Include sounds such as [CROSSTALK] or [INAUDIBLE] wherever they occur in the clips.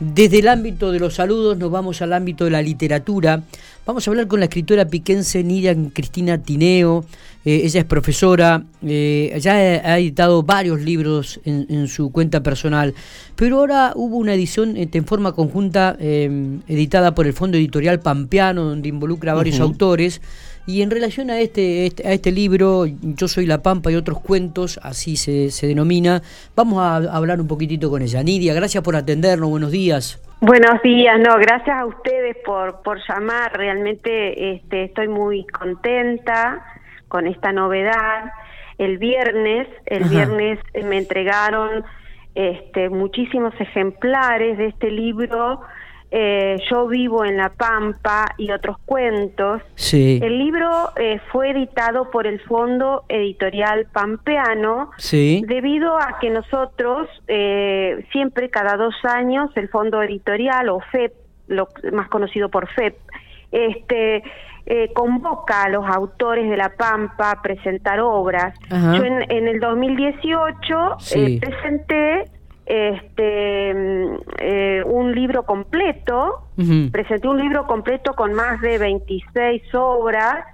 Desde el ámbito de los saludos nos vamos al ámbito de la literatura. Vamos a hablar con la escritora piquense Nidia Cristina Tineo. Eh, ella es profesora, eh, ya ha editado varios libros en, su cuenta personal, pero ahora hubo una edición este, en forma conjunta eh, editada por el Fondo Editorial Pampeano, donde involucra a varios autores. Y en relación a este, este, a este libro, Yo soy la Pampa y otros cuentos, así se, se denomina, vamos a hablar un poquitito con ella. Nidia, gracias por atendernos, buenos días. Buenos días, no, gracias a ustedes por, por llamar, realmente este, estoy muy contenta con esta novedad. El viernes, el viernes me entregaron este, muchísimos ejemplares de este libro eh, Yo vivo en La Pampa y otros cuentos. Sí. El libro eh, fue editado por el Fondo Editorial Pampeano sí. debido a que nosotros eh, siempre cada dos años el Fondo Editorial o FEP, lo más conocido por FEP, este convoca a los autores de La Pampa a presentar obras. Yo en, el 2018 presenté este eh, un libro completo, presenté un libro completo con más de 26 obras,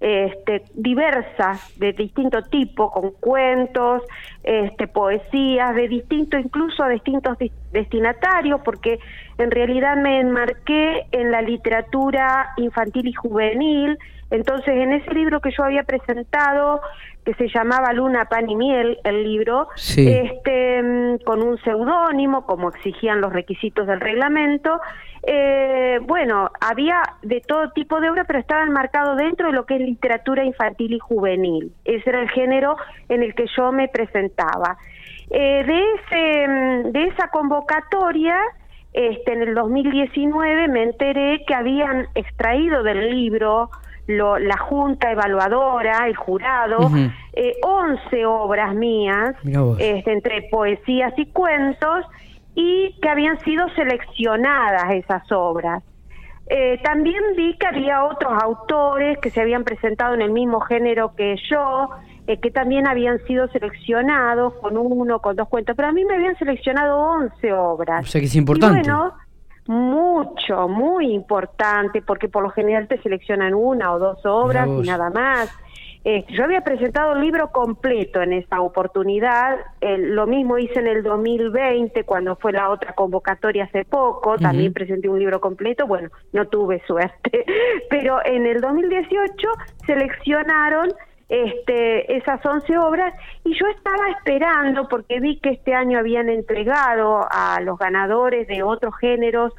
este, diversas, de distinto tipo, con cuentos, este, poesías, de distinto, incluso a distintos destinatarios, porque en realidad me enmarqué en la literatura infantil y juvenil, entonces, en ese libro que yo había presentado, que se llamaba Luna, Pan y Miel, el libro, este, mm, con un seudónimo, como exigían los requisitos del reglamento, eh, bueno, había de todo tipo de obras, pero estaba enmarcado dentro de lo que es literatura infantil y juvenil. Ese era el género en el que yo me presentaba. Eh, de, ese, mm, de esa convocatoria, este, en el 2019 me enteré que habían extraído del libro la junta evaluadora, el jurado, eh, 11 obras mías, este, entre poesías y cuentos, y que habían sido seleccionadas esas obras. Eh, también vi que había otros autores que se habían presentado en el mismo género que yo, eh, que también habían sido seleccionados con uno, con dos cuentos, pero a mí me habían seleccionado 11 obras. O sea que es importante. Mucho, muy importante, porque por lo general te seleccionan una o dos obras y nada más. Eh, yo había presentado un libro completo en esta oportunidad, lo mismo hice en el 2020 cuando fue la otra convocatoria hace poco, también presenté un libro completo, bueno, no tuve [LAUGHS] suerte, pero en el 2018 seleccionaron este, esas 11 obras y yo estaba esperando porque vi que este año habían entregado a los ganadores de otros géneros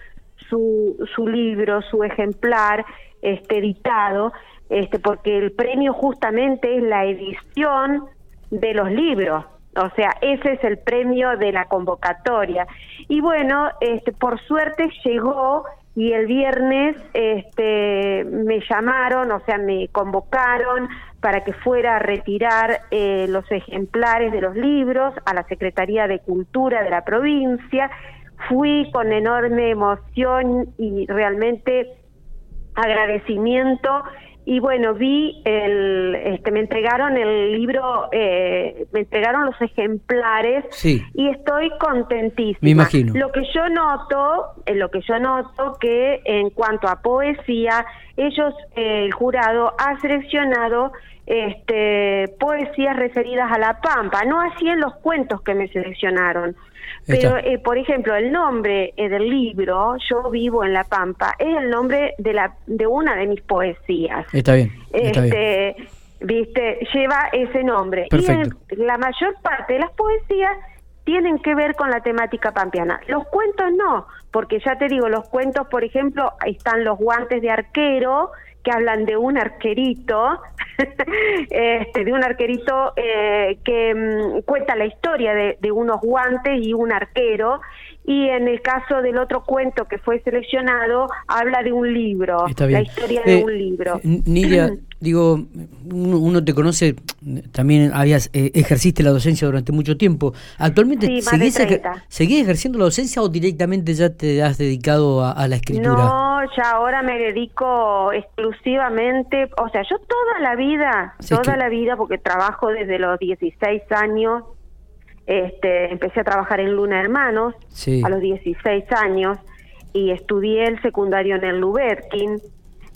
su, su libro, su ejemplar este, editado, este, porque el premio justamente es la edición de los libros. O sea, ese es el premio de la convocatoria. Y bueno, este, por suerte llegó y el viernes este, me llamaron, o sea, me convocaron para que fuera a retirar eh, los ejemplares de los libros a la Secretaría de Cultura de la provincia. Fui con enorme emoción y realmente agradecimiento y bueno vi el este me entregaron el libro eh, me entregaron los ejemplares y estoy contentísima. Me imagino. Lo que yo noto eh, lo que yo noto que en cuanto a poesía ellos eh, el jurado ha seleccionado este, poesías referidas a la Pampa, no así en los cuentos que me seleccionaron. Pero, eh, por ejemplo, el nombre eh, del libro, Yo vivo en La Pampa, es el nombre de, la, de una de mis poesías. Está bien. este, Viste, lleva ese nombre. Y la mayor parte de las poesías tienen que ver con la temática pampeana. Los cuentos no, porque ya te digo, los cuentos, por ejemplo, están los guantes de arquero, que hablan de un arquerito, [LAUGHS] este, de un arquerito eh, que mm, cuenta la historia de, de, unos guantes y un arquero, y en el caso del otro cuento que fue seleccionado, habla de un libro, la historia de eh, un libro. Nidia, [CLEARS THROAT] digo, uno, te conoce, también habías eh, ejerciste la docencia durante mucho tiempo. ¿Actualmente seguís, ejerciendo la docencia o directamente ya te has dedicado a, la escritura? No, ya ahora me dedico exclusivamente, o sea, yo toda la vida, toda la vida, porque trabajo desde los 16 años Este, empecé a trabajar en Luna Hermanos a los 16 años y estudié el secundario en el Luberkin.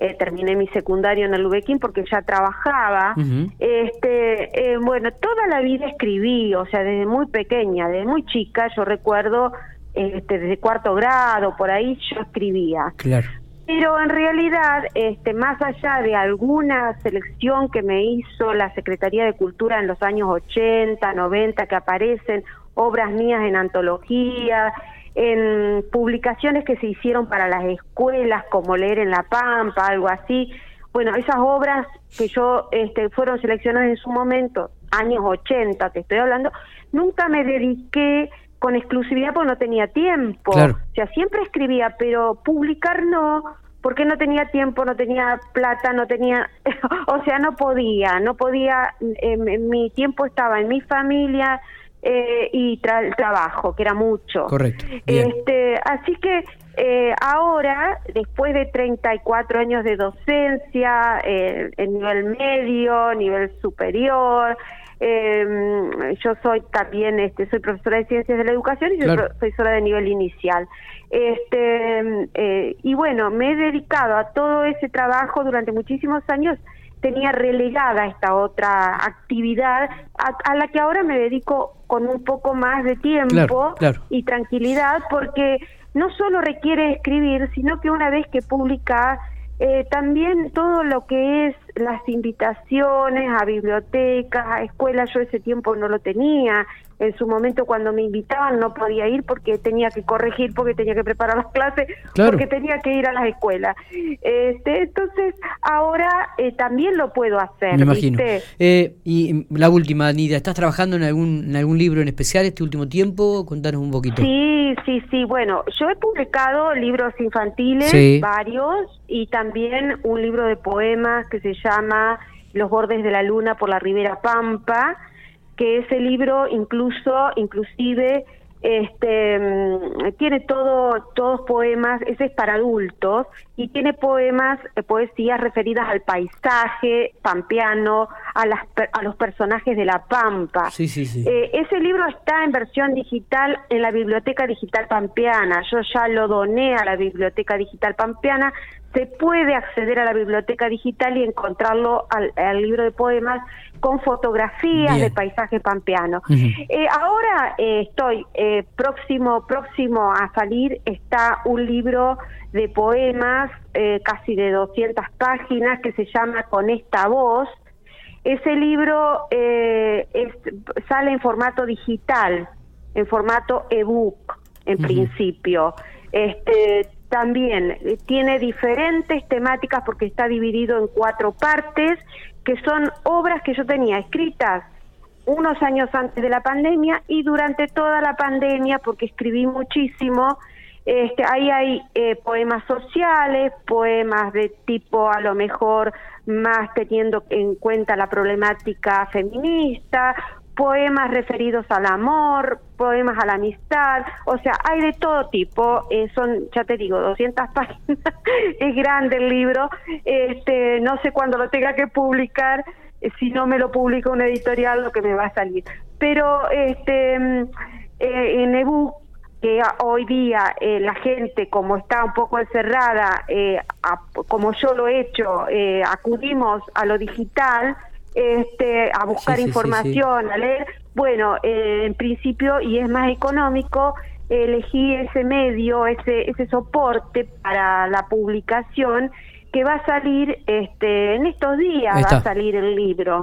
Eh, terminé mi secundario en el Lubequín porque ya trabajaba. este, eh, bueno, toda la vida escribí, o sea, desde muy pequeña, desde muy chica, yo recuerdo, este, desde cuarto grado, por ahí yo escribía. Claro. Pero en realidad, este, más allá de alguna selección que me hizo la Secretaría de Cultura en los años 80, 90, que aparecen obras mías en antología, en publicaciones que se hicieron para las escuelas, como Leer en la Pampa, algo así. Bueno, esas obras que yo este, fueron seleccionadas en su momento, años 80, te estoy hablando, nunca me dediqué con exclusividad porque no tenía tiempo. O sea, siempre escribía, pero publicar no, porque no tenía tiempo, no tenía plata, no tenía, [LAUGHS] o sea, no podía, no podía, eh, mi tiempo estaba en mi familia eh, y el trabajo, que era mucho. Correcto. Este, así que eh, ahora, después de 34 años de docencia, en nivel medio, nivel superior, eh, yo soy también, este, soy profesora de ciencias de la educación y soy profesora de nivel inicial. Este, eh, y bueno, me he dedicado a todo ese trabajo durante muchísimos años. Tenía relegada esta otra actividad a, la que ahora me dedico con un poco más de tiempo y tranquilidad porque no solo requiere escribir, sino que una vez que publica eh, también todo lo que es las invitaciones a bibliotecas, a escuelas, yo ese tiempo no lo tenía. En su momento cuando me invitaban no podía ir porque tenía que corregir, porque tenía que preparar las clases, porque tenía que ir a las escuelas. Este, entonces ahora eh, también lo puedo hacer. Me imagino. Eh, y la última, Nida, ¿estás trabajando en algún, en algún libro en especial este último tiempo? Contanos un poquito. Sí, sí, sí. Bueno, yo he publicado libros infantiles, varios, y también un libro de poemas que se llama Los bordes de la luna por la Ribera Pampa, que ese libro incluso, inclusive, este mm, tiene todo todos poemas ese es para adultos y tiene poemas eh, poesías referidas al paisaje pampeano a las a los personajes de la pampa. Sí, sí, sí. Eh, ese libro está en versión digital en la biblioteca digital pampeana. Yo ya lo doné a la biblioteca digital pampeana. Se puede acceder a la biblioteca digital y encontrarlo al, libro de poemas con fotografías de paisaje pampeano. Eh, ahora eh, estoy eh, próximo próximo a salir está un libro de poemas casi de 200 páginas que se llama Con esta voz. Ese libro sale en formato digital, en formato ebook en principio. Este, también tiene diferentes temáticas porque está dividido en cuatro partes, que son obras que yo tenía escritas unos años antes de la pandemia y durante toda la pandemia, porque escribí muchísimo. Este, ahí hay eh, poemas sociales, poemas de tipo a lo mejor más teniendo en cuenta la problemática feminista, poemas referidos al amor, poemas a la amistad, o sea, hay de todo tipo, eh, son, ya te digo, 200 [LAUGHS] páginas, es grande el libro, este, no sé cuándo lo tenga que publicar, eh, si no me lo publica una editorial lo que me va a salir, pero este, mm, eh, en ebook que hoy día la gente, como está un poco encerrada, como yo lo he hecho, acudimos a lo digital, este, a buscar información, a leer. Bueno, eh, en principio, y es más económico, elegí ese medio, ese, ese soporte para la publicación que va a salir este en estos días va a salir el libro.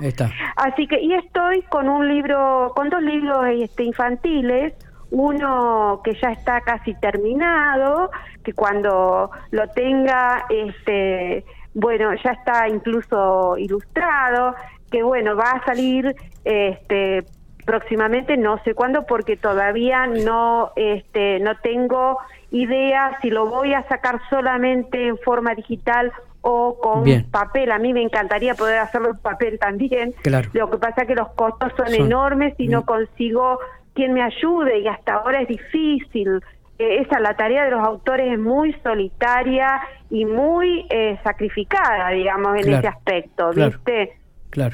Así que y estoy con un libro con dos libros este infantiles. Uno que ya está casi terminado que cuando lo tenga este bueno ya está incluso ilustrado que bueno, va a salir este próximamente, no sé cuándo, porque todavía no, este, no tengo idea si lo voy a sacar solamente en forma digital o con papel. A mí me encantaría poder hacerlo en papel también. Lo que pasa es que los costos son, enormes y no consigo quien me ayude y hasta ahora es difícil. Eh, esa la tarea de los autores es muy solitaria y muy eh, sacrificada, digamos, en ese aspecto, ¿viste? Claro.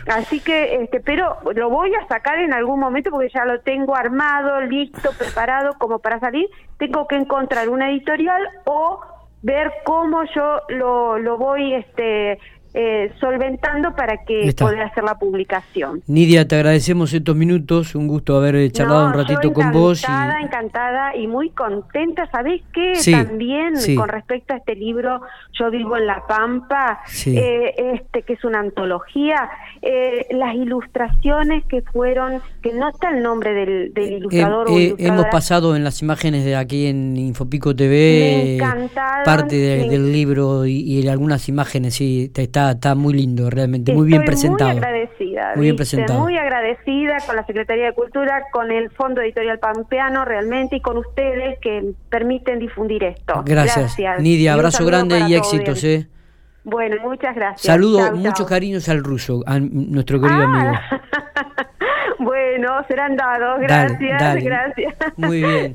Así que, este, pero lo voy a sacar en algún momento porque ya lo tengo armado, listo, preparado como para salir. Tengo que encontrar una editorial o ver cómo yo lo, lo voy este, eh, solventando para que pueda hacer la publicación. Nidia, te agradecemos estos minutos, un gusto haber eh, charlado un ratito con vos. Encantada, encantada y muy contenta. ¿Sabés qué? También con respecto a este libro, Yo vivo en La Pampa, eh, este que es una antología, las ilustraciones que fueron, que no está el nombre del, ilustrador. hemos pasado en las imágenes de aquí en Infopico TV parte del libro y, y algunas imágenes, sí, está está, muy lindo, realmente, muy bien presentado. Muy agradecida. Muy bien presentado. Muy agradecida con la Secretaría de Cultura, con el Fondo Editorial Pampeano, realmente, y con ustedes que permiten difundir esto. Gracias. Nidia, abrazo grande y éxitos, ¿eh? Bueno, muchas gracias. Saludo, muchos cariños al ruso, a nuestro querido ah. amigo. [LAUGHS] bueno, serán dados. Gracias, gracias. Muy bien. [LAUGHS]